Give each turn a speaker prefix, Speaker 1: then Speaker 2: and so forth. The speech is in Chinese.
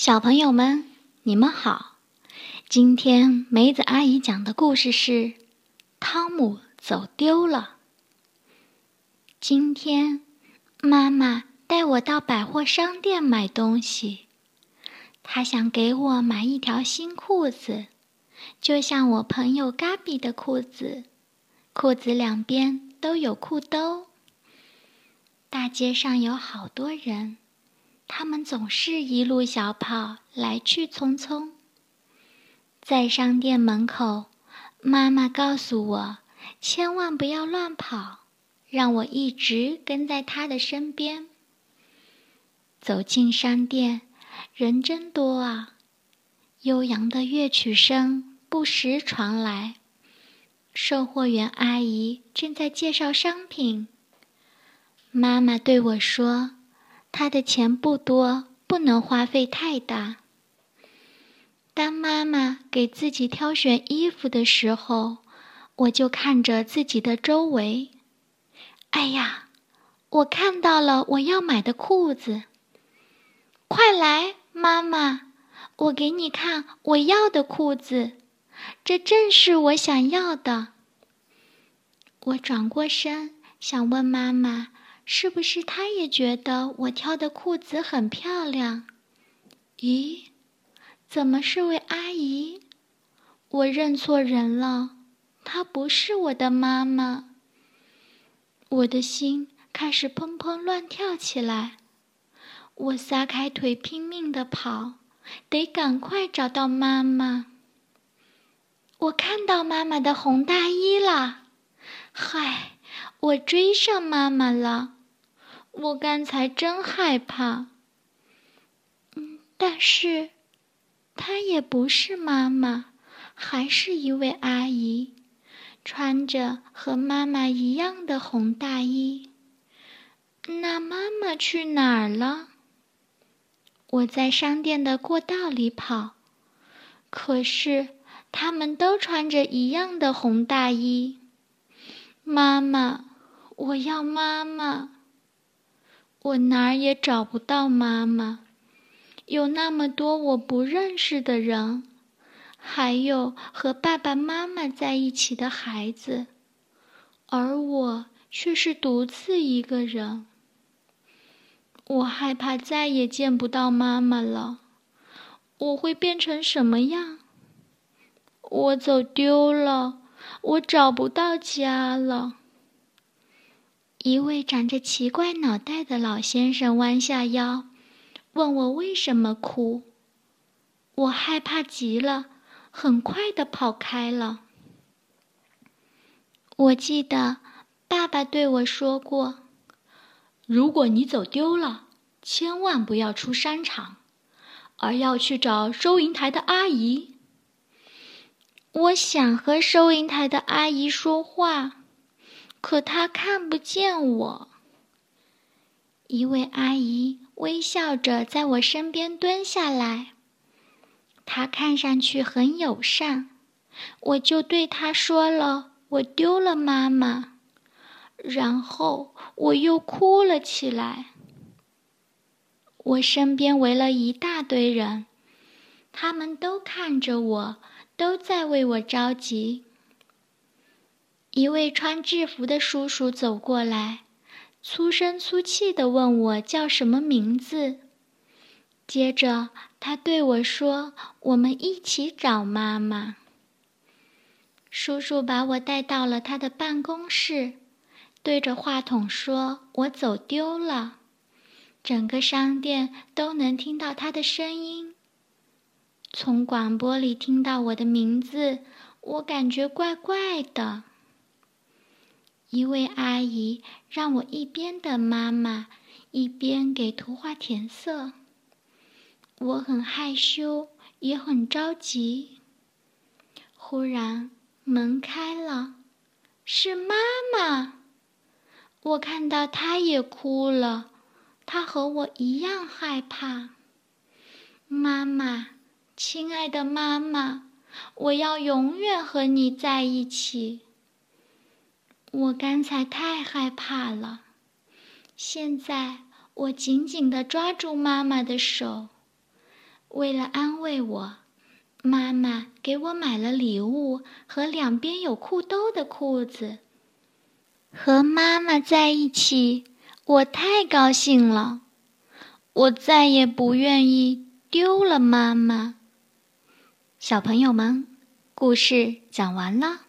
Speaker 1: 小朋友们，你们好！今天梅子阿姨讲的故事是《汤姆走丢了》。今天妈妈带我到百货商店买东西，她想给我买一条新裤子，就像我朋友嘎比的裤子，裤子两边都有裤兜。大街上有好多人。他们总是一路小跑，来去匆匆。在商店门口，妈妈告诉我，千万不要乱跑，让我一直跟在她的身边。走进商店，人真多啊！悠扬的乐曲声不时传来，售货员阿姨正在介绍商品。妈妈对我说。他的钱不多，不能花费太大。当妈妈给自己挑选衣服的时候，我就看着自己的周围。哎呀，我看到了我要买的裤子！快来，妈妈，我给你看我要的裤子，这正是我想要的。我转过身，想问妈妈。是不是他也觉得我挑的裤子很漂亮？咦，怎么是位阿姨？我认错人了，她不是我的妈妈。我的心开始砰砰乱跳起来，我撒开腿拼命的跑，得赶快找到妈妈。我看到妈妈的红大衣了，嗨，我追上妈妈了。我刚才真害怕，嗯，但是，她也不是妈妈，还是一位阿姨，穿着和妈妈一样的红大衣。那妈妈去哪儿了？我在商店的过道里跑，可是他们都穿着一样的红大衣。妈妈，我要妈妈。我哪儿也找不到妈妈，有那么多我不认识的人，还有和爸爸妈妈在一起的孩子，而我却是独自一个人。我害怕再也见不到妈妈了，我会变成什么样？我走丢了，我找不到家了。一位长着奇怪脑袋的老先生弯下腰，问我为什么哭。我害怕极了，很快的跑开了。我记得爸爸对我说过：“
Speaker 2: 如果你走丢了，千万不要出商场，而要去找收银台的阿姨。”
Speaker 1: 我想和收银台的阿姨说话。可他看不见我。一位阿姨微笑着在我身边蹲下来，她看上去很友善。我就对她说了：“我丢了妈妈。”然后我又哭了起来。我身边围了一大堆人，他们都看着我，都在为我着急。一位穿制服的叔叔走过来，粗声粗气地问我叫什么名字。接着，他对我说：“我们一起找妈妈。”叔叔把我带到了他的办公室，对着话筒说：“我走丢了。”整个商店都能听到他的声音。从广播里听到我的名字，我感觉怪怪的。一位阿姨让我一边等妈妈，一边给图画填色。我很害羞，也很着急。忽然门开了，是妈妈。我看到她也哭了，她和我一样害怕。妈妈，亲爱的妈妈，我要永远和你在一起。我刚才太害怕了，现在我紧紧地抓住妈妈的手。为了安慰我，妈妈给我买了礼物和两边有裤兜的裤子。和妈妈在一起，我太高兴了。我再也不愿意丢了妈妈。小朋友们，故事讲完了。